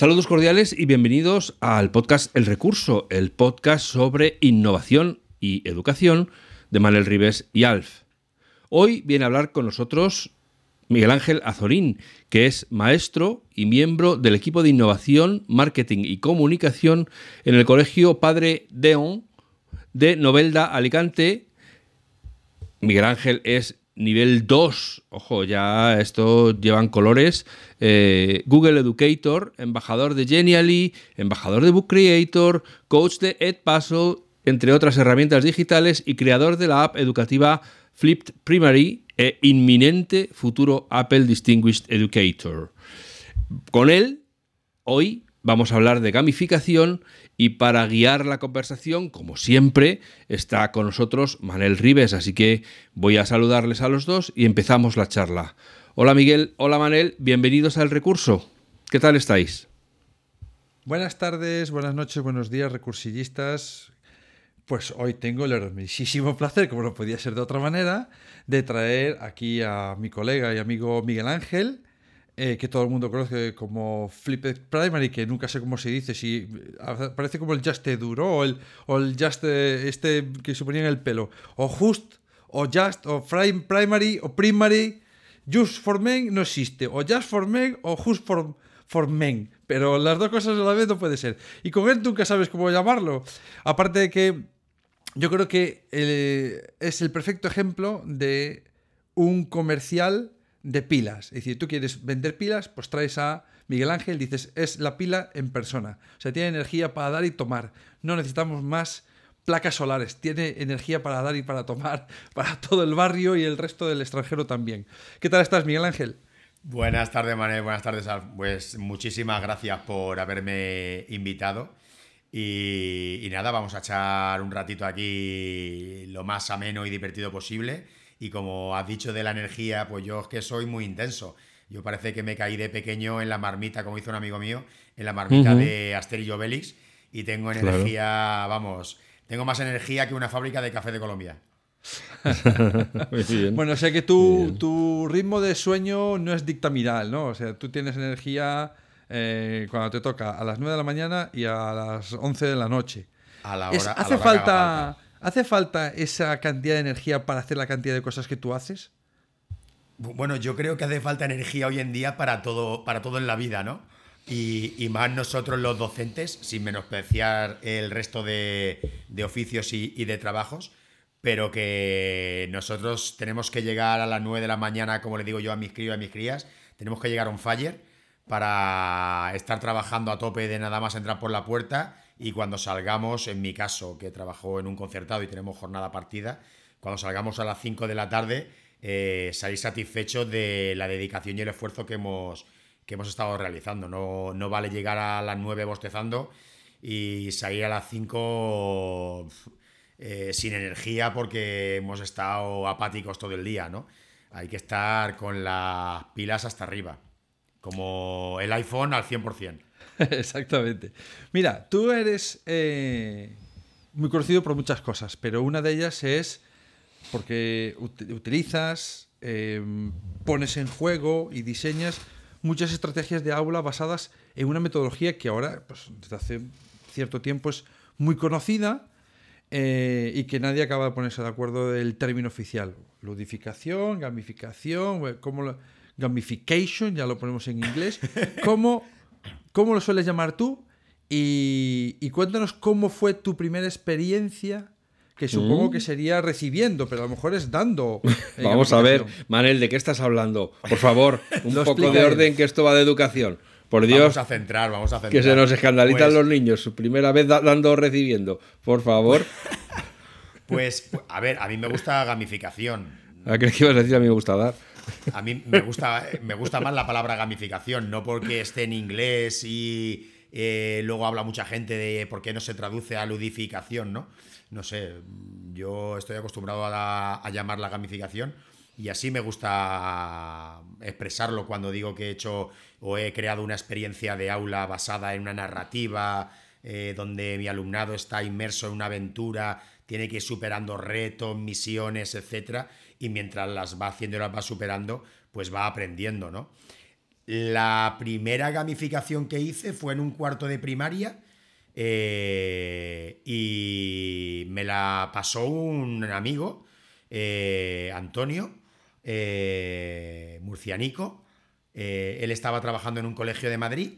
Saludos cordiales y bienvenidos al podcast El Recurso, el podcast sobre innovación y educación de Manuel Rives y Alf. Hoy viene a hablar con nosotros Miguel Ángel Azorín, que es maestro y miembro del equipo de innovación, marketing y comunicación en el Colegio Padre Deon de Novelda, Alicante. Miguel Ángel es Nivel 2, ojo, ya esto llevan colores. Eh, Google Educator, embajador de Genially, embajador de Book Creator, coach de Edpuzzle, entre otras herramientas digitales y creador de la app educativa Flipped Primary e inminente futuro Apple Distinguished Educator. Con él, hoy vamos a hablar de gamificación y para guiar la conversación, como siempre, está con nosotros Manel Rives, así que voy a saludarles a los dos y empezamos la charla. Hola Miguel, hola Manel, bienvenidos al recurso. ¿Qué tal estáis? Buenas tardes, buenas noches, buenos días, recursillistas. Pues hoy tengo el hermosísimo placer, como no podía ser de otra manera, de traer aquí a mi colega y amigo Miguel Ángel, eh, que todo el mundo conoce como Flipped Primary, que nunca sé cómo se dice, si parece como el Just Duro o el, o el Just este que se ponía en el pelo, o Just, o Just, o Frame Primary, o Primary, Just for Men no existe, o Just for Men, o Just for, for Men, pero las dos cosas a la vez no puede ser. Y con él nunca sabes cómo llamarlo. Aparte de que yo creo que eh, es el perfecto ejemplo de un comercial de pilas. Es decir, tú quieres vender pilas, pues traes a Miguel Ángel, dices, es la pila en persona. O sea, tiene energía para dar y tomar. No necesitamos más placas solares. Tiene energía para dar y para tomar para todo el barrio y el resto del extranjero también. ¿Qué tal estás, Miguel Ángel? Buenas tardes, Manuel. Buenas tardes. Pues muchísimas gracias por haberme invitado. Y, y, nada, vamos a echar un ratito aquí lo más ameno y divertido posible. Y como has dicho de la energía, pues yo es que soy muy intenso. Yo parece que me caí de pequeño en la marmita, como hizo un amigo mío, en la marmita de Asterix Obelix. Y tengo energía, vamos, tengo más energía que una fábrica de café de Colombia. bueno, o sea que tu, tu, ritmo de sueño no es dictaminal, ¿no? O sea, tú tienes energía eh, cuando te toca a las 9 de la mañana y a las 11 de la noche. A la hora. ¿Hace falta ¿Hace falta esa cantidad de energía para hacer la cantidad de cosas que tú haces? Bueno, yo creo que hace falta energía hoy en día para todo, para todo en la vida, ¿no? Y, más nosotros los docentes, sin menospreciar el resto de, oficios y, de trabajos, pero que nosotros tenemos que llegar a las 9 de la mañana, como le digo yo a mis críos y a mis crías, tenemos que llegar a un fire para estar trabajando a tope de nada más entrar por la puerta y cuando salgamos, en mi caso, que trabajo en un concertado y tenemos jornada partida, cuando salgamos a las 5 de la tarde, eh, salir satisfechos de la dedicación y el esfuerzo que hemos, que hemos estado realizando. No, no vale llegar a las 9 bostezando y salir a las 5 eh, sin energía porque hemos estado apáticos todo el día, ¿no? Hay que estar con las pilas hasta arriba, como el iPhone al 100%. Exactamente. Mira, tú eres eh, muy conocido por muchas cosas, pero una de ellas es porque utilizas, em, pones en juego y diseñas muchas estrategias de aula basadas en una metodología que ahora, pues, desde hace cierto tiempo, es muy conocida eh, y que nadie acaba de ponerse de acuerdo del término oficial. Ludificación, gamificación, como gamification, ya lo ponemos en inglés. ¿Cómo ¿Cómo lo sueles llamar tú? Y, cuéntanos cómo fue tu primera experiencia que supongo mm. que sería recibiendo, pero a lo mejor es dando. Vamos a ver, Manel, ¿de qué estás hablando? Por favor, un poco de orden que esto va de educación. Por Dios. Vamos a centrar, vamos a centrar. Que se nos escandalizan pues los niños, su primera vez dando o recibiendo. Por favor. Pues, a ver, a mí me gusta gamificación. ¿A qué ibas a decir? A mí me gusta dar. A mí me gusta, me gusta más la palabra gamificación, no porque esté en inglés y eh, luego habla mucha gente de por qué no se traduce a ludificación, ¿no? No sé, yo estoy acostumbrado a, a llamar la gamificación y así me gusta expresarlo cuando digo que he hecho o he creado una experiencia de aula basada en una narrativa, eh, donde mi alumnado está inmerso en una aventura, tiene que ir superando retos, misiones, etc. Y mientras las va haciendo y las va superando, pues va aprendiendo, ¿no? La primera gamificación que hice fue en un cuarto de primaria eh, y me la pasó un amigo, eh, Antonio, murcianico. él estaba trabajando en un colegio de Madrid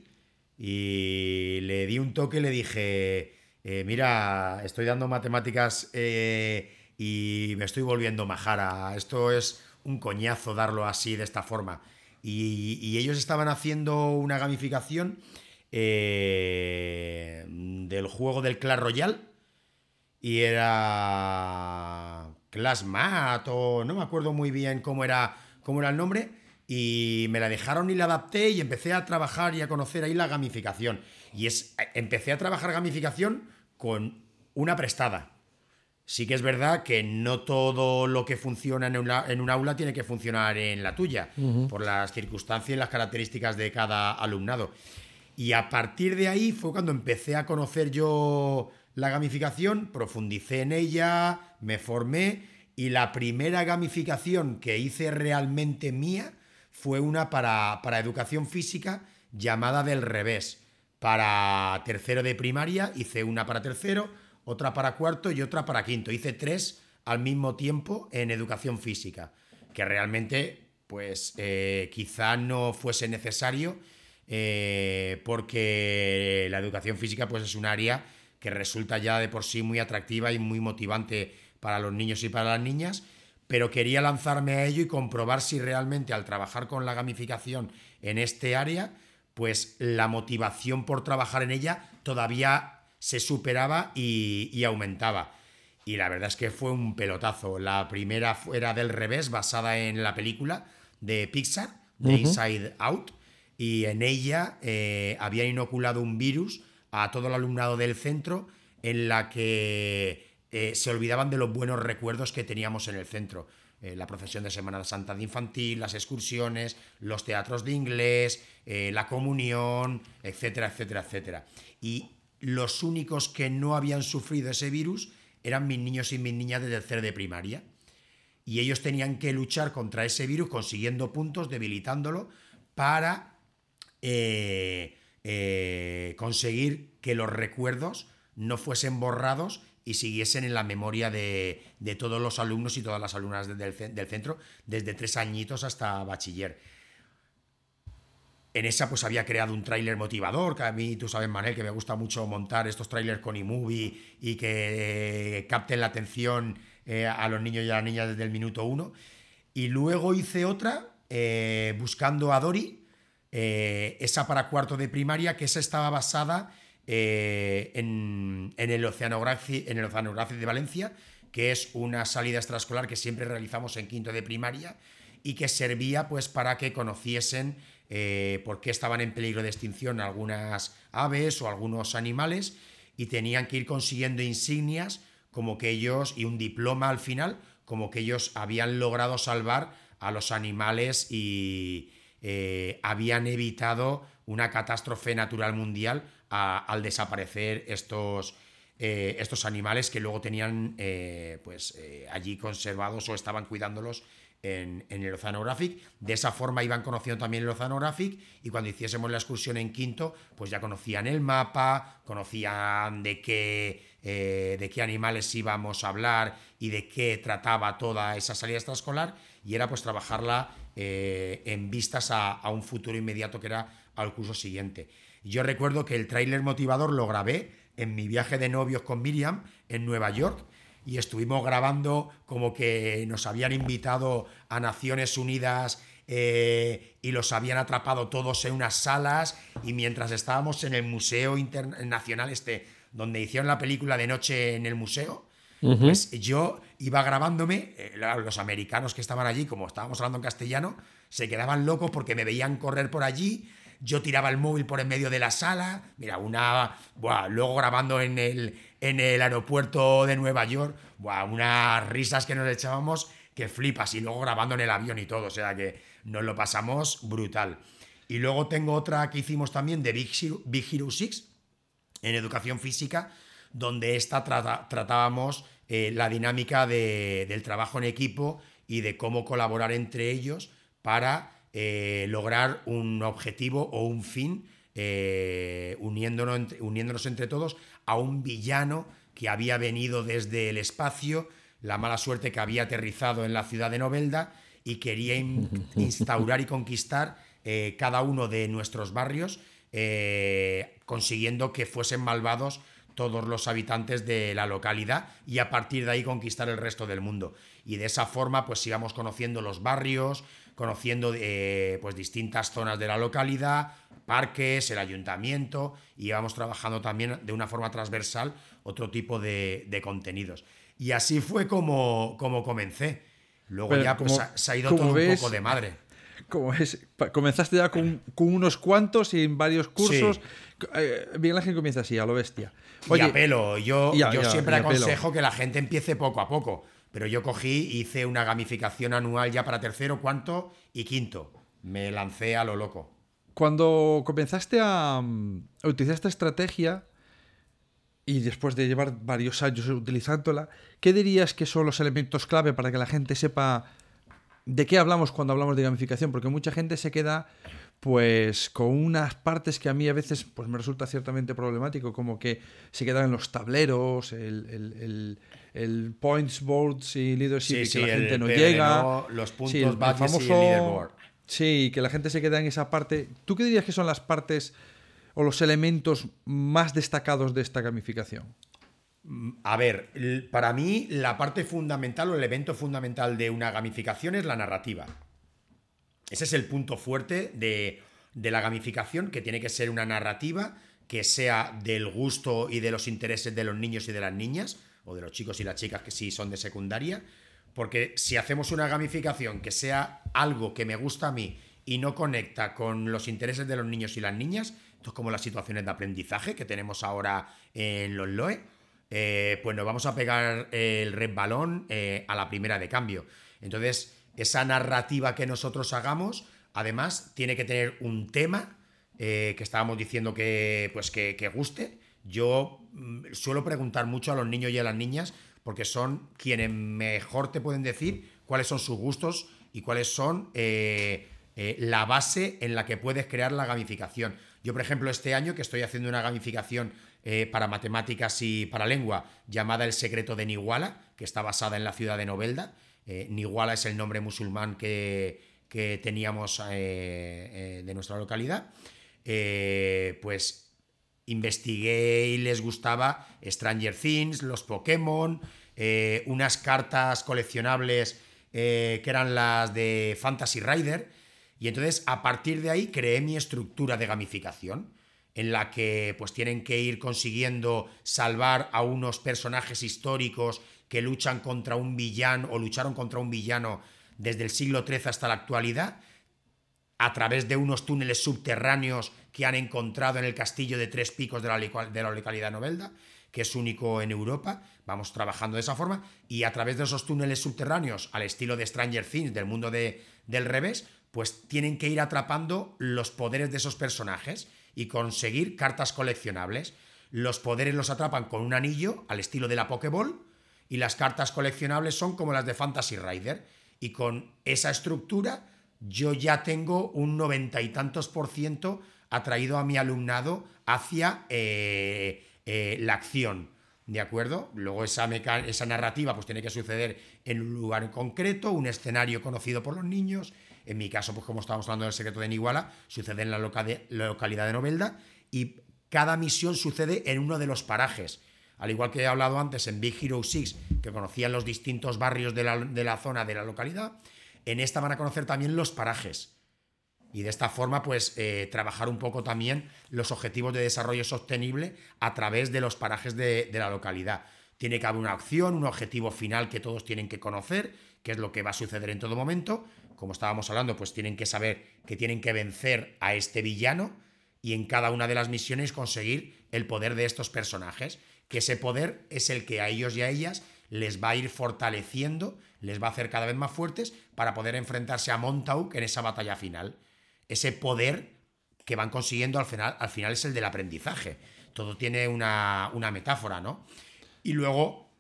y le di un toque y le dije, eh, mira, estoy dando matemáticas eh, y me estoy volviendo majara, esto es un coñazo darlo así, de esta forma. Y, ellos estaban haciendo una gamificación eh, del juego del Clash Royale y era Classmat o no me acuerdo muy bien cómo era, cómo era el nombre y me la dejaron y la adapté y empecé a trabajar y a conocer ahí la gamificación. Y es, empecé a trabajar gamificación con una prestada. Sí que es verdad que no todo lo que funciona en, en un aula tiene que funcionar en la tuya, por las circunstancias y las características de cada alumnado. Y a partir de ahí fue cuando empecé a conocer yo la gamificación, profundicé en ella, me formé y la primera gamificación que hice realmente mía fue una para, educación física llamada del revés. Para tercero de primaria hice una para tercero, otra para cuarto y otra para quinto. Hice tres al mismo tiempo en educación física, que realmente pues eh, quizá no fuese necesario eh, porque la educación física pues es un área que resulta ya de por sí muy atractiva y muy motivante para los niños y para las niñas pero quería lanzarme a ello y comprobar si realmente al trabajar con la gamificación en este área, pues la motivación por trabajar en ella todavía se superaba y, aumentaba. Y la verdad es que fue un pelotazo. La primera era del revés, basada en la película de Pixar, de Inside Out, y en ella eh, había inoculado un virus a todo el alumnado del centro en la que eh, se olvidaban de los buenos recuerdos que teníamos en el centro. Eh, la procesión de Semana Santa de Infantil, las excursiones, los teatros de inglés, la comunión, etcétera, etcétera, etcétera. Y los únicos que no habían sufrido ese virus eran mis niños y mis niñas de tercero de primaria. Y ellos tenían que luchar contra ese virus consiguiendo puntos, debilitándolo, para conseguir que los recuerdos no fuesen borrados y siguiesen en la memoria de, todos los alumnos y todas las alumnas del, centro, desde tres añitos hasta bachiller. En esa pues había creado un tráiler motivador, que a mí, tú sabes, Manel, que me gusta mucho montar estos trailers con eMovie y que eh, capten la atención eh, a los niños y a las niñas desde el minuto uno. Y luego hice otra, eh, buscando a Dori, esa para cuarto de primaria, que esa estaba basada eh, en, el Oceanography, en el de Valencia, que es una salida extraescolar que siempre realizamos en quinto de primaria y que servía pues para que conociesen eh, por qué estaban en peligro de extinción algunas aves o algunos animales y tenían que ir consiguiendo insignias como que ellos y un diploma al final como que ellos habían logrado salvar a los animales y eh, habían evitado una catástrofe natural mundial al desaparecer estos, eh, estos animales que luego tenían eh, pues, allí conservados o estaban cuidándolos en, el Oceanographic. De esa forma iban conociendo también el Oceanographic y cuando hiciésemos la excursión en quinto, pues ya conocían el mapa, conocían de qué, de qué animales íbamos a hablar y de qué trataba toda esa salida extraescolar y era pues trabajarla en vistas a, a un futuro inmediato que era al curso siguiente. Yo recuerdo que el tráiler motivador lo grabé en mi viaje de novios con Miriam en Nueva York y estuvimos grabando como que nos habían invitado a Naciones Unidas eh, y los habían atrapado todos en unas salas y mientras estábamos en el Museo Internacional este, donde hicieron la película de noche en el museo, pues yo iba grabándome, eh, los americanos que estaban allí, como estábamos hablando en castellano, se quedaban locos porque me veían correr por allí, yo tiraba el móvil por en medio de la sala, mira, una, buah, luego grabando en el, en el aeropuerto de Nueva York, buah, unas risas que nos echábamos que flipas, y luego grabando en el avión y todo, o sea que nos lo pasamos brutal. Y luego tengo otra que hicimos también de Big Hero, Big Hero 6, en educación física, donde esta tratábamos eh, la dinámica del trabajo en equipo y de cómo colaborar entre ellos para eh, lograr un objetivo o un fin, eh, uniéndonos, uniéndonos entre todos a un villano que había venido desde el espacio, la mala suerte que había aterrizado en la ciudad de Novelda y quería instaurar y conquistar cada uno de nuestros barrios, consiguiendo que fuesen malvados todos los habitantes de la localidad y a partir de ahí conquistar el resto del mundo. Y de esa forma pues íbamos conociendo los barrios, conociendo eh, pues distintas zonas de la localidad, parques, el ayuntamiento y íbamos trabajando también de una forma transversal otro tipo de, contenidos. Y así fue como, como comencé. Luego ya pues se ha ido todo un poco de madre como es, comenzaste ya con, unos cuantos y en varios cursos. Eh, bien la gente comienza así, a lo bestia. Oye, y a pelo. Yo, yo siempre aconsejo que la gente empiece poco a poco. Pero yo cogí, hice una gamificación anual ya para tercero, cuarto y quinto. Me lancé a lo loco. Cuando comenzaste a, a utilizar esta estrategia, y después de llevar varios años utilizándola, ¿qué dirías que son los elementos clave para que la gente sepa ¿De qué hablamos cuando hablamos de gamificación? Porque mucha gente se queda pues con unas partes que a mí a veces pues me resulta ciertamente problemático, como que se quedan en los tableros, el, points boards y leadership y que la gente no llega. los puntos sí, el, famoso, y el leaderboard. Sí, que la gente se queda en esa parte. ¿Tú qué dirías que son las partes o los elementos más destacados de esta gamificación? Mm, a ver, para mí la parte fundamental o el evento fundamental de una gamificación es la narrativa. Ese es el punto fuerte de, la gamificación, que tiene que ser una narrativa que sea del gusto y de los intereses de los niños y de las niñas, o de los chicos y las chicas que sí son de secundaria, porque si hacemos una gamificación que sea algo que me gusta a mí y no conecta con los intereses de los niños y las niñas, esto es como las situaciones de aprendizaje que tenemos ahora en los LOE, eh, pues nos vamos a pegar el red balón eh, a la primera de cambio. Entonces, esa narrativa que nosotros hagamos, además, tiene que tener un tema eh, que estábamos diciendo que, pues que, guste. Yo mm, suelo preguntar mucho a los niños y a las niñas porque son quienes mejor te pueden decir cuáles son sus gustos y cuáles son la base en la que puedes crear la gamificación. Yo, por ejemplo, este año que estoy haciendo una gamificación eh, para matemáticas y para lengua llamada El secreto de Niwala, que está basada en la ciudad de Novelda. Eh, Niwala es el nombre musulmán que, teníamos eh, de nuestra localidad. pues investigué y les gustaba Stranger Things, los Pokémon, unas cartas coleccionables que eran las de Fantasy Rider. Y entonces a partir de ahí creé mi estructura de gamificación en la que pues tienen que ir consiguiendo salvar a unos personajes históricos que luchan contra un villano o lucharon contra un villano desde el siglo XIII hasta la actualidad, a través de unos túneles subterráneos que han encontrado en el castillo de Tres Picos de la, localidad Novelda, que es único en Europa. Vamos trabajando de esa forma y a través de esos túneles subterráneos, al estilo de Stranger Things, del mundo de, del revés, pues tienen que ir atrapando los poderes de esos personajes y conseguir cartas coleccionables. Los poderes los atrapan con un anillo al estilo de la Pokéball y las cartas coleccionables son como las de Fantasy Rider. Y con esa estructura yo ya tengo un noventa y tantos por ciento atraído a mi alumnado hacia eh, eh, la acción. ¿De acuerdo? Luego esa, esa narrativa pues tiene que suceder en un lugar en concreto, un escenario conocido por los niños en mi caso, pues como estábamos hablando del secreto de Niguala, sucede en la, localidad de Novelda y cada misión sucede en uno de los parajes. Al igual que he hablado antes en Big Hero 6, que conocían los distintos barrios de la, zona de la localidad, en esta van a conocer también los parajes. Y de esta forma, pues, eh, trabajar un poco también los objetivos de desarrollo sostenible a través de los parajes de, la localidad tiene que haber una acción, un objetivo final que todos tienen que conocer, que es lo que va a suceder en todo momento. Como estábamos hablando, pues tienen que saber que tienen que vencer a este villano y en cada una de las misiones conseguir el poder de estos personajes, que ese poder es el que a ellos y a ellas les va a ir fortaleciendo, les va a hacer cada vez más fuertes para poder enfrentarse a Montauk en esa batalla final. Ese poder que van consiguiendo al final, al final es el del aprendizaje. Todo tiene una, una metáfora, ¿no? Y luego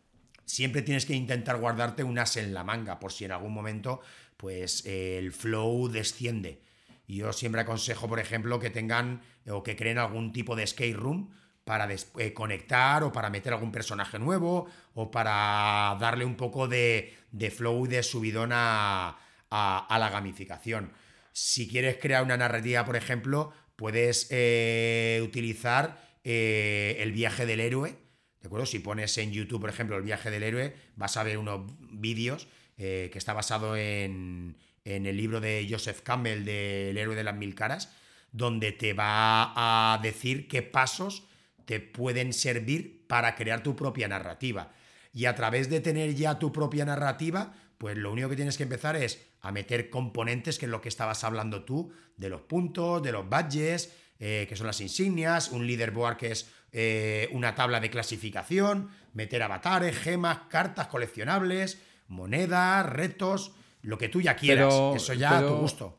siempre tienes que intentar guardarte un as en la manga por si en algún momento pues el flow desciende. Yo siempre aconsejo, por ejemplo, que tengan o que creen algún tipo de skate room para eh, conectar o para meter algún personaje nuevo o para darle un poco de, flow y de subidón a, la gamificación. Si quieres crear una narrativa, por ejemplo, puedes eh, utilizar eh, el viaje del héroe. ¿De acuerdo? Si pones en YouTube, por ejemplo, el viaje del héroe, vas a ver unos vídeos que está basado en, en el libro de Joseph Campbell del héroe de las mil caras, donde te va a decir qué pasos te pueden servir para crear tu propia narrativa. Y a través de tener ya tu propia narrativa, pues lo único que tienes que empezar es a meter componentes, que es lo que estabas hablando tú, de los puntos, de los badges, eh, que son las insignias, un leaderboard que es eh, una tabla de clasificación, meter avatares, gemas, cartas coleccionables, monedas, retos, lo que tú ya quieras. Eso ya a tu gusto.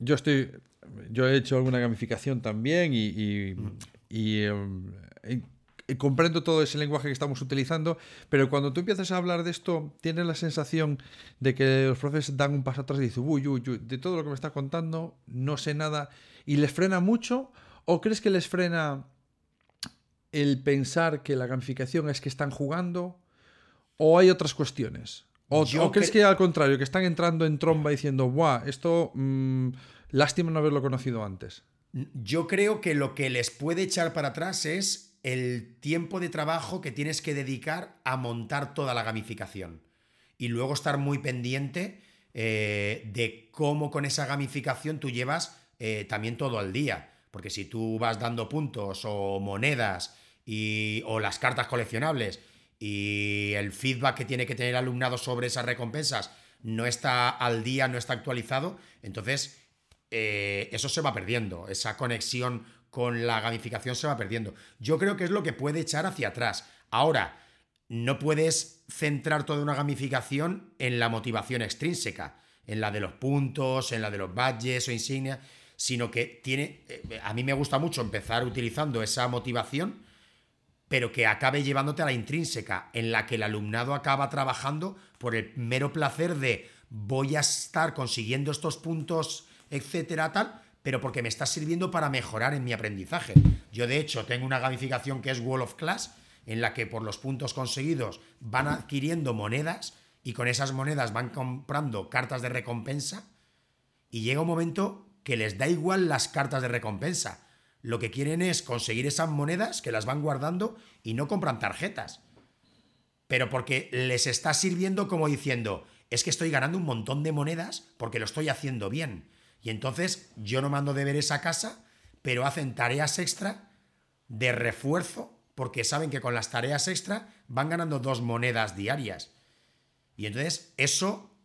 Yo estoy. Yo he hecho alguna gamificación también y, em, comprendo todo ese lenguaje que estamos utilizando, pero cuando tú empiezas a hablar de esto, tienes la sensación de que los profes dan un paso atrás y dicen, uy, uy, uy, de todo lo que me está contando, no sé nada, y les frena mucho, o crees que les frena el pensar que la gamificación es que están jugando, o hay otras cuestiones? ¿O, crees que al contrario, que están entrando en tromba diciendo, ¡buah! Esto, mm, lástima no haberlo conocido antes? Yo creo que lo que les puede echar para atrás es el tiempo de trabajo que tienes que dedicar a montar toda la gamificación. Y luego estar muy pendiente eh, de cómo con esa gamificación tú llevas eh, también todo al día. Porque si tú vas dando puntos o monedas y, o las cartas coleccionables y el feedback que tiene que tener el alumnado sobre esas recompensas no está al día, no está actualizado, entonces eh, eso se va perdiendo, esa conexión con la gamificación se va perdiendo. Yo creo que es lo que puede echar hacia atrás. Ahora, no puedes centrar toda una gamificación en la motivación extrínseca, en la de los puntos, en la de los badges o insignias, sino que tiene, eh, a mí me gusta mucho empezar utilizando esa motivación pero que acabe llevándote a la intrínseca, en la que el alumnado acaba trabajando por el mero placer de voy a estar consiguiendo estos puntos, etcétera, tal, pero porque me está sirviendo para mejorar en mi aprendizaje. Yo, de hecho, tengo una gamificación que es Wall of Class, en la que por los puntos conseguidos van adquiriendo monedas y con esas monedas van comprando cartas de recompensa y llega un momento que les da igual las cartas de recompensa lo que quieren es conseguir esas monedas que las van guardando y no compran tarjetas. Pero porque les está sirviendo como diciendo, es que estoy ganando un montón de monedas porque lo estoy haciendo bien. Y entonces yo no mando deberes a casa, pero hacen tareas extra de refuerzo porque saben que con las tareas extra van ganando dos monedas diarias. Y entonces eso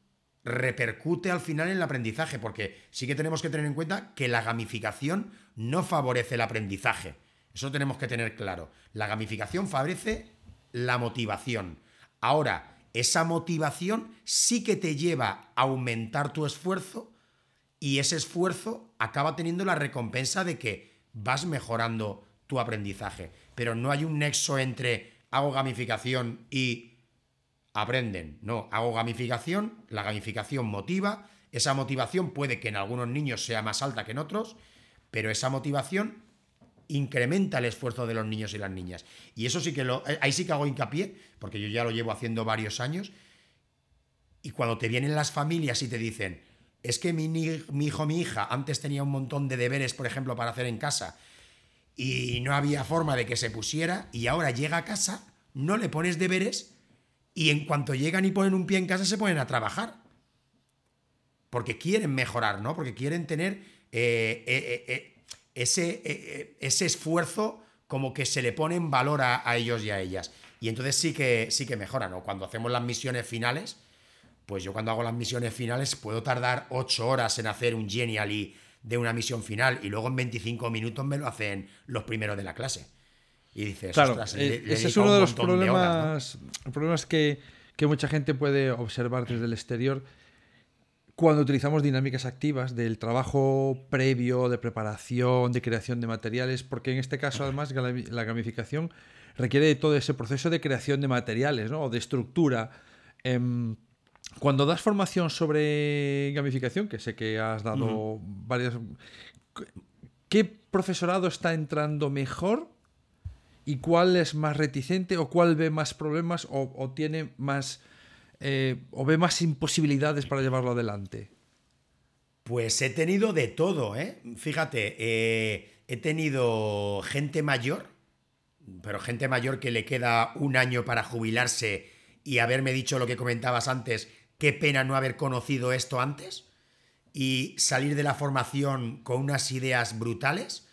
repercute al final en el aprendizaje, porque sí que tenemos que tener en cuenta que la gamificación no favorece el aprendizaje. Eso tenemos que tener claro. La gamificación favorece la motivación. Ahora, esa motivación sí que te lleva a aumentar tu esfuerzo y ese esfuerzo acaba teniendo la recompensa de que vas mejorando tu aprendizaje. Pero no hay un nexo entre hago gamificación y aprenden. No, hago gamificación, la gamificación motiva, esa motivación puede que en algunos niños sea más alta que en otros, pero esa motivación incrementa el esfuerzo de los niños y las niñas. Y eso sí que lo, eh, ahí sí que hago hincapié, porque yo ya lo llevo haciendo varios años, y cuando te vienen las familias y te dicen, es que mi, hijo, mi hija, antes tenía un montón de deberes, por ejemplo, para hacer en casa, y no había forma de que se pusiera, y ahora llega a casa, no le pones deberes, y en cuanto llegan y ponen un pie en casa se ponen a trabajar. Porque quieren mejorar, ¿no? Porque quieren tener eh, eh, eh, ese, esfuerzo como que se le pone en valor a, ellos y a ellas. Y entonces sí que, sí que mejora, ¿no? Cuando hacemos las misiones finales, pues yo cuando hago las misiones finales puedo tardar 8 horas en hacer un Genially de una misión final y luego en 25 minutos me lo hacen los primeros de la clase. Y dices, claro, ostras, eh, le- ese es uno de un los montón de horas, ¿no? problemas, problemas que, que mucha gente puede observar desde el exterior cuando utilizamos dinámicas activas del trabajo previo, de preparación, de creación de materiales, porque en este caso además la gamificación requiere de todo ese proceso de creación de materiales, ¿no? o de estructura. Em, cuando das formación sobre gamificación, que sé que has dado varias... ¿Qué profesorado está entrando mejor y cuál es más reticente o cuál ve más problemas o, o tiene más eh, o ve más imposibilidades para llevarlo adelante? Pues he tenido de todo, ¿eh? Fíjate, eh, he tenido gente mayor, pero gente mayor que le queda un año para jubilarse y haberme dicho lo que comentabas antes, qué pena no haber conocido esto antes y salir de la formación con unas ideas brutales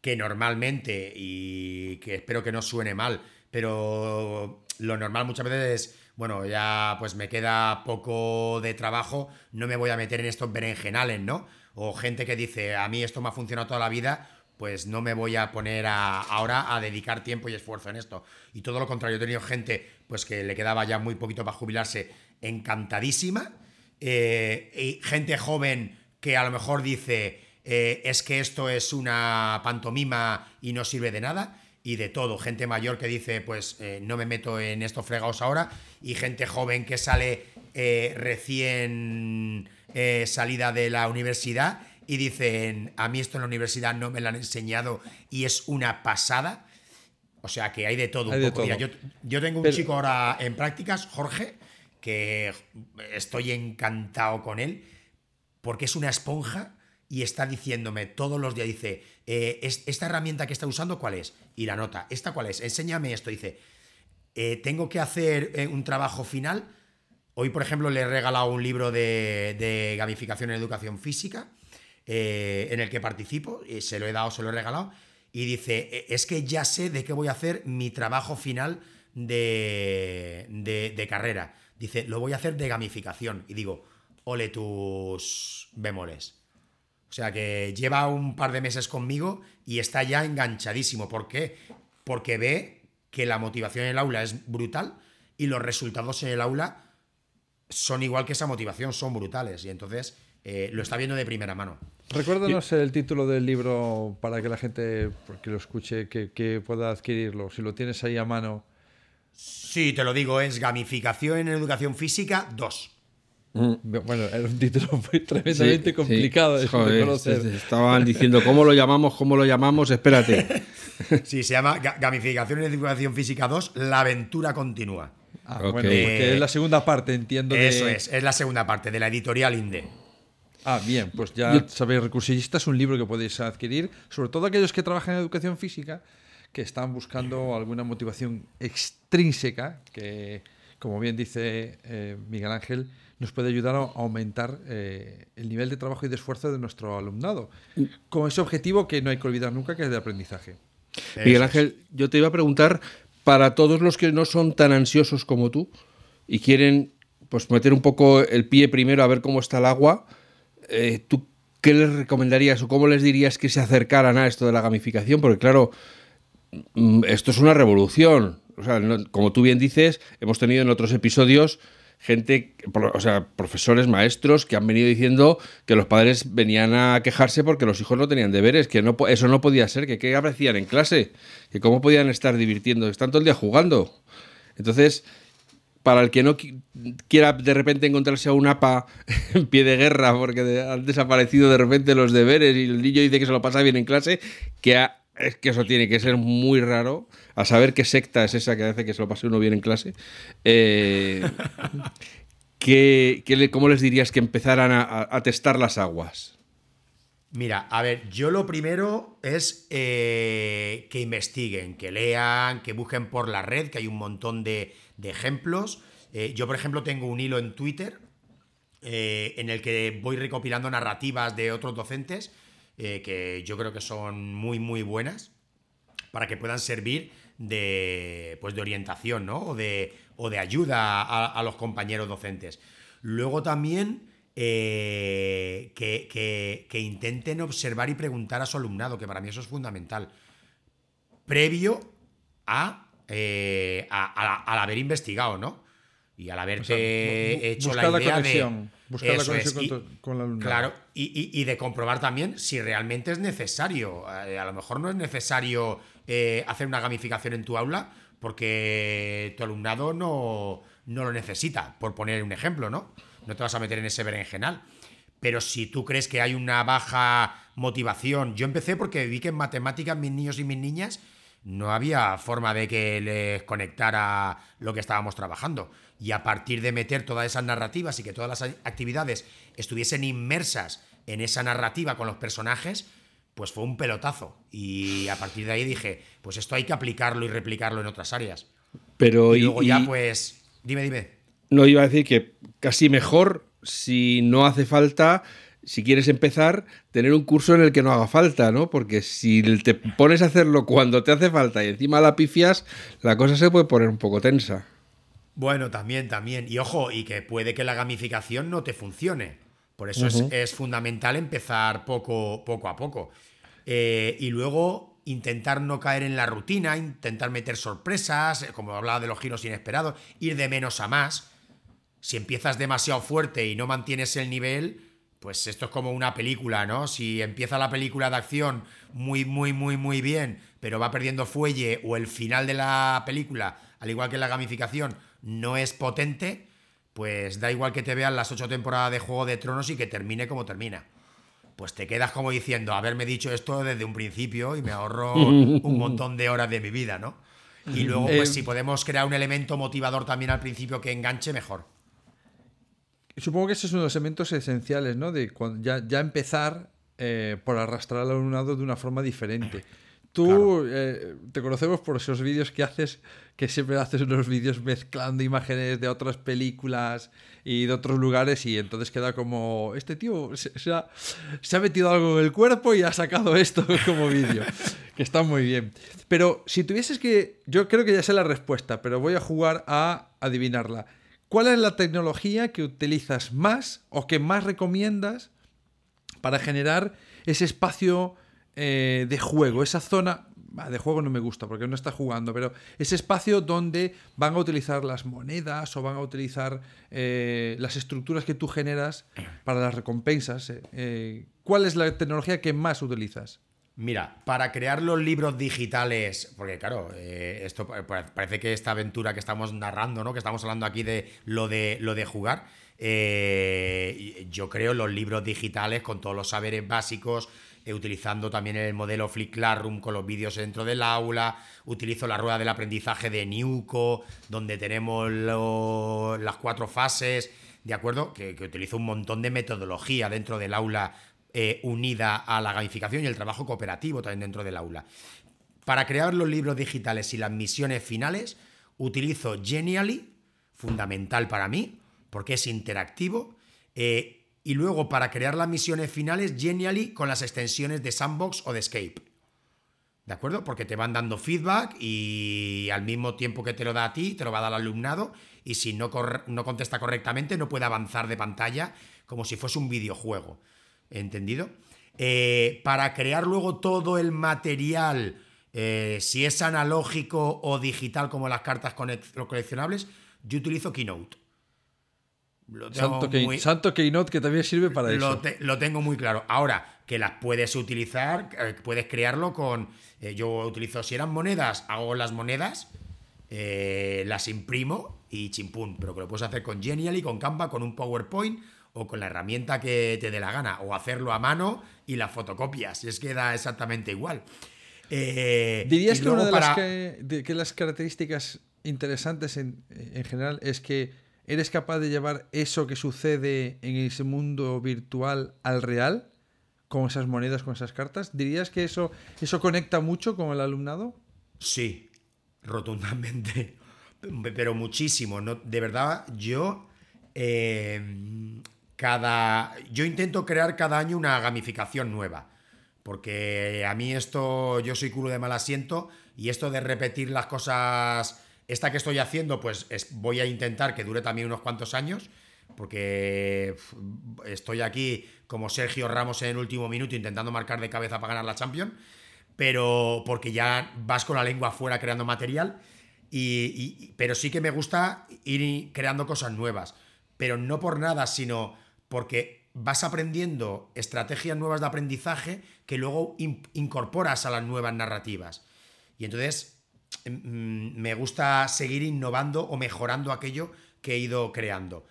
que normalmente, y que espero que no suene mal, pero lo normal muchas veces es, bueno, ya pues me queda poco de trabajo, no me voy a meter en estos berenjenales, ¿no? O gente que dice, a mí esto me ha funcionado toda la vida, pues no me voy a poner a- ahora a dedicar tiempo y esfuerzo en esto. Y todo lo contrario, he tenido gente pues que le quedaba ya muy poquito para jubilarse, encantadísima. Eh, y gente joven que a lo mejor dice, eh, es que esto es una pantomima y no sirve de nada. Y de todo, gente mayor que dice, pues eh, no me meto en estos fregados ahora. Y gente joven que sale recién salida de la universidad y dicen, a mí esto en la universidad no me lo han enseñado y es una pasada. O sea que hay de todo. un de poco. Mira, yo, yo tengo un Pero- chico ahora en prácticas, Jorge, que estoy encantado con él, porque es una esponja y está diciéndome todos los días, dice, eh, es- ¿esta herramienta que está usando cuál es? Y la nota, ¿esta cuál es? Enséñame esto, dice, "Eh, tengo que hacer eh, un trabajo final. Hoy, por ejemplo, le he regalado un libro de, de gamificación en educación física, eh, en el que participo, y se lo he dado, se lo he regalado, y dice, "Eh, es que ya sé de qué voy a hacer mi trabajo final de, de- de carrera. Dice, lo voy a hacer de gamificación. Y digo, ole tus bemoles. O sea que lleva un par de meses conmigo y está ya enganchadísimo. ¿Por qué? Porque ve que la motivación en el aula es brutal y los resultados en el aula son igual que esa motivación, son brutales. Y entonces eh, lo está viendo de primera mano. Recuérdanos el título del libro para que la gente que lo escuche, que, que pueda adquirirlo. Si lo tienes ahí a mano. Sí, te lo digo, es gamificación en educación física 2. Bueno, era un título muy tremendamente Sí, complicado sí. de Joder, conocer. Estaban diciendo, ¿cómo lo llamamos? ¿Cómo lo llamamos? Espérate. Sí, se llama Ga- Gamificación en educación física 2, la aventura continúa. Ah, Ok. bueno, porque es la segunda parte, entiendo. de- Eso es, es la segunda parte de la editorial Inde. Ah, bien, pues ya Yo- sabéis, Recursillista es un libro que podéis adquirir, sobre todo aquellos que trabajan en educación física, que están buscando alguna motivación extrínseca, que, como bien dice eh, Miguel Ángel, nos puede ayudar a aumentar eh, el nivel de trabajo y de esfuerzo de nuestro alumnado, con ese objetivo que no hay que olvidar nunca, que es el de aprendizaje. Miguel. Ángel, yo te iba a preguntar, para todos los que no son tan ansiosos como tú y quieren pues meter un poco el pie primero a ver cómo está el agua, eh, ¿tú qué les recomendarías o cómo les dirías que se acercaran a esto de la gamificación? Porque claro, mm, esto es una revolución. O sea, como tú bien dices, hemos tenido en otros episodios gente, o sea, profesores, maestros que han venido diciendo que los padres venían a quejarse porque los hijos no tenían deberes, que no, eso no podía ser, que qué hacían en clase, que cómo podían estar divirtiendo, están todo el día jugando. Entonces, para el que no qui- quiera de repente encontrarse a un APA en pie de guerra porque han desaparecido de repente los deberes y el niño dice que se lo pasa bien en clase, que ha- es que eso tiene que ser muy raro, a saber qué secta es esa que hace que se lo pase uno bien en clase. Eh, ¿qué- qué le- ¿Cómo les dirías que empezaran a testar las aguas? Mira, a ver, yo lo primero es eh, que investiguen, que lean, que busquen por la red, que hay un montón de, de ejemplos. Eh, yo, por ejemplo, tengo un hilo en Twitter eh, en el que voy recopilando narrativas de otros docentes eh, que yo creo que son muy, muy buenas para que puedan servir de, pues de orientación, ¿no? O de, o de ayuda a, los compañeros docentes. Luego también eh, que, intenten observar y preguntar a su alumnado, que para mí eso es fundamental. Previo a, eh, al haber investigado, ¿no? Y al haberte hecho la idea de. Buscar la conexión con, la alumnado. Claro, y, de comprobar también si realmente es necesario. Eh, a lo mejor no es necesario eh, hacer una gamificación en tu aula porque tu alumnado no, no lo necesita, por poner un ejemplo, ¿no? No te vas a meter en ese berenjenal. Pero si tú crees que hay una baja motivación, yo empecé porque vi que en matemáticas mis niños y mis niñas no había forma de que les conectara lo que estábamos trabajando. Y a partir de meter todas esas narrativas y que todas las actividades estuviesen inmersas en esa narrativa con los personajes, pues fue un pelotazo. Y a partir de ahí dije, pues esto hay que aplicarlo y replicarlo en otras áreas. Pero y luego ya, pues, dime, dime. No iba a decir que casi mejor si no hace falta si quieres empezar, tener un curso en el que no haga falta, ¿no? Porque si te pones a hacerlo cuando te hace falta y encima la pifias, la cosa se puede poner un poco tensa. Bueno, también, también. Y ojo, y que puede que la gamificación no te funcione. Por eso es, fundamental empezar poco, poco a poco. Eh, y luego intentar no caer en la rutina, intentar meter sorpresas, eh, como hablaba de los giros inesperados, ir de menos a más. Si empiezas demasiado fuerte y no mantienes el nivel, pues esto es como una película, ¿no? Si empieza la película de acción muy, muy, muy, muy bien, pero va perdiendo fuelle o el final de la película, al igual que la gamificación, no es potente, pues da igual que te vean las ocho temporadas de Juego de Tronos y que termine como termina. Pues te quedas como diciendo, haberme dicho esto desde un principio y me ahorro un montón de horas de mi vida, ¿no? Y luego, pues eh, si podemos crear un elemento motivador también al principio que enganche, mejor. Supongo que ese es uno de los elementos esenciales, ¿no? De ya, ya empezar eh, por arrastrar al alumnado de una forma diferente. Tú eh, te conocemos por esos vídeos que haces, que siempre haces unos vídeos mezclando imágenes de otras películas y de otros lugares y entonces queda como, este tío se, ha, se ha, metido algo en el cuerpo y ha sacado esto como vídeo, que está muy bien. Pero si tuvieses que, yo creo que ya sé la respuesta, pero voy a jugar a adivinarla. ¿Cuál es la tecnología que utilizas más o que más recomiendas para generar ese espacio eh, de juego, esa zona de juego no me gusta porque no está jugando, pero ese espacio donde van a utilizar las monedas o van a utilizar eh, las estructuras que tú generas para las recompensas. Eh, ¿Cuál es la tecnología que más utilizas? Mira, para crear los libros digitales, porque claro, eh, esto parece que esta aventura que estamos narrando, ¿no? Que estamos hablando aquí de lo de, lo de jugar. Eh, yo creo los libros digitales con todos los saberes básicos, eh, utilizando también el modelo Flip Classroom con los vídeos dentro del aula. Utilizo la rueda del aprendizaje de Newco, donde tenemos las cuatro fases. ¿De acuerdo? Que, que utilizo un montón de metodología dentro del aula eh, unida a la gamificación y el trabajo cooperativo también dentro del aula. Para crear los libros digitales y las misiones finales, utilizo Genially, fundamental para mí, porque es interactivo. Eh, y luego para crear las misiones finales, Genially con las extensiones de Sandbox o de Escape. ¿De acuerdo? Porque te van dando feedback y al mismo tiempo que te lo da a ti, te lo va a dar al alumnado. Y si no, no contesta correctamente, no puede avanzar de pantalla como si fuese un videojuego. ¿Entendido? Eh, para crear luego todo el material, eh, si es analógico o digital como las cartas coleccionables, yo utilizo Keynote. Santo, Keynote que también sirve para eso. lo tengo muy claro. Ahora, que las puedes utilizar, eh, puedes crearlo con... yo utilizo, si eran monedas, hago las monedas, las imprimo y chimpún, pero que lo puedes hacer con Genially, con Canva, con un PowerPoint o con la herramienta que te dé la gana, o hacerlo a mano y la fotocopias, es que da exactamente igual. Eh, ¿Dirías que una de, las que, las características interesantes en, general es que eres capaz de llevar eso que sucede en ese mundo virtual al real? Con esas monedas, con esas cartas. ¿Dirías que eso, eso conecta mucho con el alumnado? Sí, rotundamente. Pero muchísimo. ¿no? De verdad, yo eh, cada. Yo intento crear cada año una gamificación nueva. Porque a mí esto, yo soy culo de mal asiento y esto de repetir las cosas, esta que estoy haciendo, pues voy a intentar que dure también unos cuantos años, porque estoy aquí como Sergio Ramos en el último minuto intentando marcar de cabeza para ganar la Champions, pero porque ya vas con la lengua afuera creando material, y, pero sí que me gusta ir creando cosas nuevas, pero no por nada, sino porque vas aprendiendo estrategias nuevas de aprendizaje que luego incorporas a las nuevas narrativas. Y entonces em, mm, me gusta seguir innovando o mejorando aquello que he ido creando.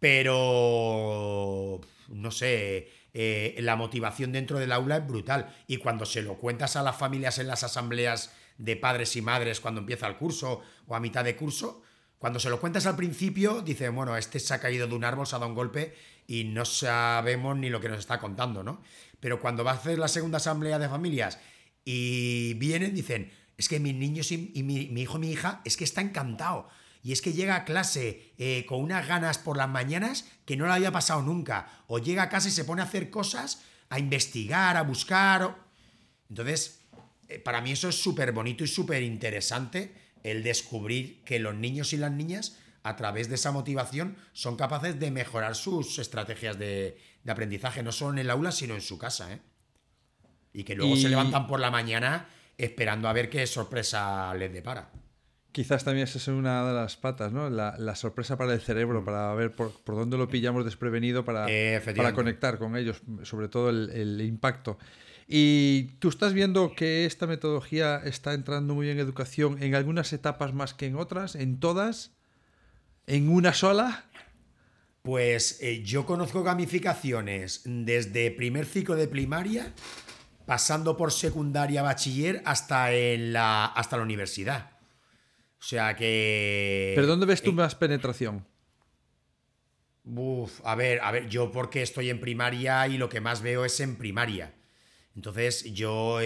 Pero, no sé, eh, la motivación dentro del aula es brutal. Y cuando se lo cuentas a las familias en las asambleas de padres y madres cuando empieza el curso o a mitad de curso, cuando se lo cuentas al principio, dice, bueno, este se ha caído de un árbol, se ha dado un golpe y no sabemos ni lo que nos está contando, ¿no? Pero cuando va a hacer la segunda asamblea de familias y vienen, dicen, es que mis niños y, mi, hijo y mi hija, es que está encantado. Y es que llega a clase eh, con unas ganas por las mañanas que no le había pasado nunca. O llega a casa y se pone a hacer cosas, a investigar, a buscar. Entonces, eh, para mí eso es súper bonito y súper interesante el descubrir que los niños y las niñas, a través de esa motivación, son capaces de mejorar sus estrategias de, aprendizaje, no solo en el aula, sino en su casa. ¿eh? Y que luego se levantan por la mañana esperando a ver qué sorpresa les depara. Quizás también esa es una de las patas, ¿no? La, sorpresa para el cerebro, para ver por, dónde lo pillamos desprevenido para, para conectar con ellos, sobre todo el impacto. Y tú estás viendo que esta metodología está entrando muy bien en educación en algunas etapas más que en otras, en todas, en una sola. Pues eh, yo conozco gamificaciones desde primer ciclo de primaria, pasando por secundaria, bachiller, hasta, en la, hasta la universidad. O sea que... ¿Pero dónde ves tú eh, más penetración? Uf, a ver, a ver, yo porque estoy en primaria y lo que más veo es en primaria. Entonces yo,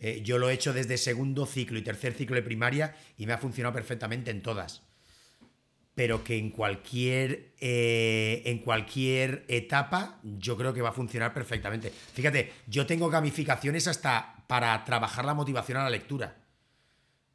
eh, yo lo he hecho desde segundo ciclo y tercer ciclo de primaria y me ha funcionado perfectamente en todas. Pero que en cualquier, eh, en cualquier etapa yo creo que va a funcionar perfectamente. Fíjate, yo tengo gamificaciones hasta para trabajar la motivación a la lectura.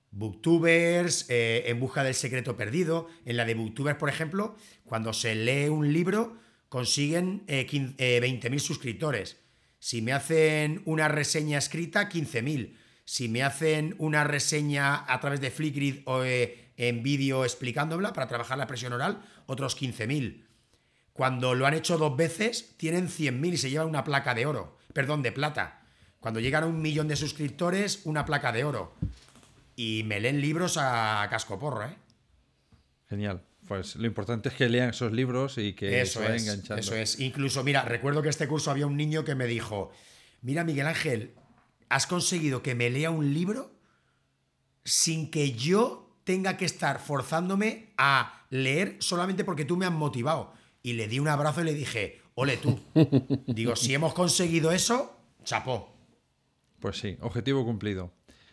Booktubers, eh, en busca del secreto perdido. En la de Booktubers, por ejemplo, cuando se lee un libro, consiguen 20.000 suscriptores. Si me hacen una reseña escrita, 15.000. Si me hacen una reseña a través de Flickr o eh, en vídeo explicándola para trabajar la presión oral, otros 15.000. Cuando lo han hecho dos veces, tienen 100.000 y se llevan una placa de oro. Perdón, de plata. Cuando llegan a un millón de suscriptores, una placa de oro. Y me leen libros a casco porro, ¿eh? Genial. Pues lo importante es que lean esos libros y que eso se vayan enganchando. Eso es. Incluso, mira, recuerdo que este curso había un niño que me dijo: Mira, Miguel Ángel, has conseguido que me lea un libro sin que yo tenga que estar forzándome a leer solamente porque tú me has motivado. Y le di un abrazo y le dije: Ole tú. Digo, si hemos conseguido eso, chapó. Pues sí, objetivo cumplido.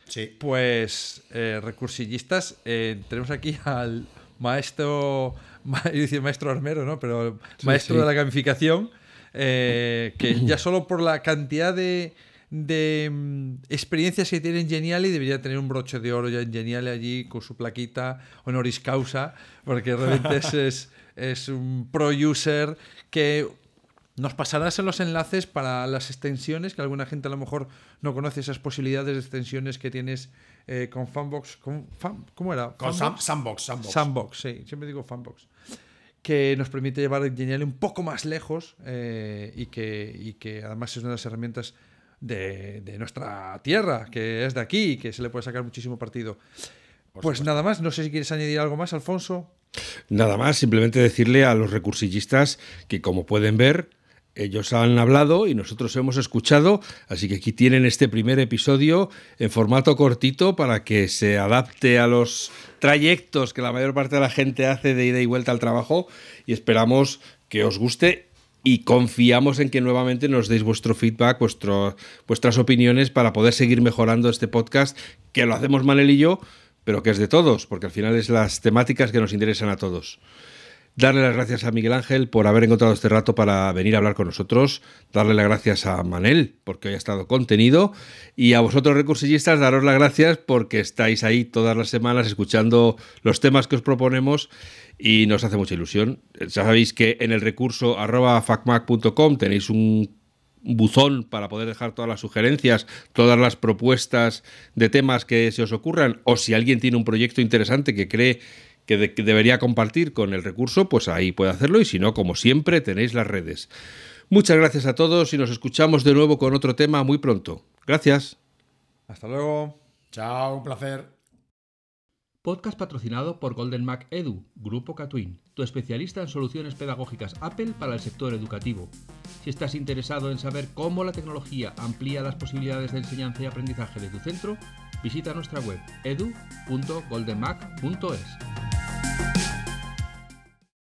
Sí. Pues, eh, recursillistas, eh, tenemos aquí al maestro, maestro armero, ¿no? Pero maestro de la gamificación, eh, que ya solo por la cantidad de, mm, experiencias que tiene en Geniali debería tener un broche de oro ya en Geniali allí con su plaquita honoris causa, porque realmente es, es un pro user que nos pasarás en los enlaces para las extensiones, que alguna gente a lo mejor no conoce esas posibilidades de extensiones que tienes eh, con Fanbox. Con ¿Cómo era? Con Sandbox, Sandbox. sí, siempre digo Fanbox. Que nos permite llevar Genial un poco más lejos eh, y, que, y que además es una de las herramientas de, de, nuestra tierra, que es de aquí y que se le puede sacar muchísimo partido. pues nada más, no sé si quieres añadir algo más, Alfonso. Nada más, simplemente decirle a los recursillistas que como pueden ver, ellos han hablado y nosotros hemos escuchado, así que aquí tienen este primer episodio en formato cortito para que se adapte a los trayectos que la mayor parte de la gente hace de ida y vuelta al trabajo y esperamos que os guste y confiamos en que nuevamente nos deis vuestro feedback, vuestras opiniones para poder seguir mejorando este podcast, que lo hacemos Manel y yo, pero que es de todos, porque al final es las temáticas que nos interesan a todos. Darle las gracias a Miguel Ángel por haber encontrado este rato para venir a hablar con nosotros. Darle las gracias a Manel porque hoy ha estado contenido. Y a vosotros recursillistas, daros las gracias porque estáis ahí todas las semanas escuchando los temas que os proponemos y nos hace mucha ilusión. Ya sabéis que en el recurso arroba facmac.com tenéis un buzón para poder dejar todas las sugerencias, todas las propuestas de temas que se os ocurran, o si alguien tiene un proyecto interesante que cree que, de, que, debería compartir con el recurso, pues ahí puede hacerlo y si no, como siempre, tenéis las redes. Muchas gracias a todos y nos escuchamos de nuevo con otro tema muy pronto. Gracias. Hasta luego. Chao, un placer. Podcast patrocinado por Golden Mac Edu, Grupo Catwin, tu especialista en soluciones pedagógicas Apple para el sector educativo. Si estás interesado en saber cómo la tecnología amplía las posibilidades de enseñanza y aprendizaje de tu centro, visita nuestra web edu.goldenmac.es.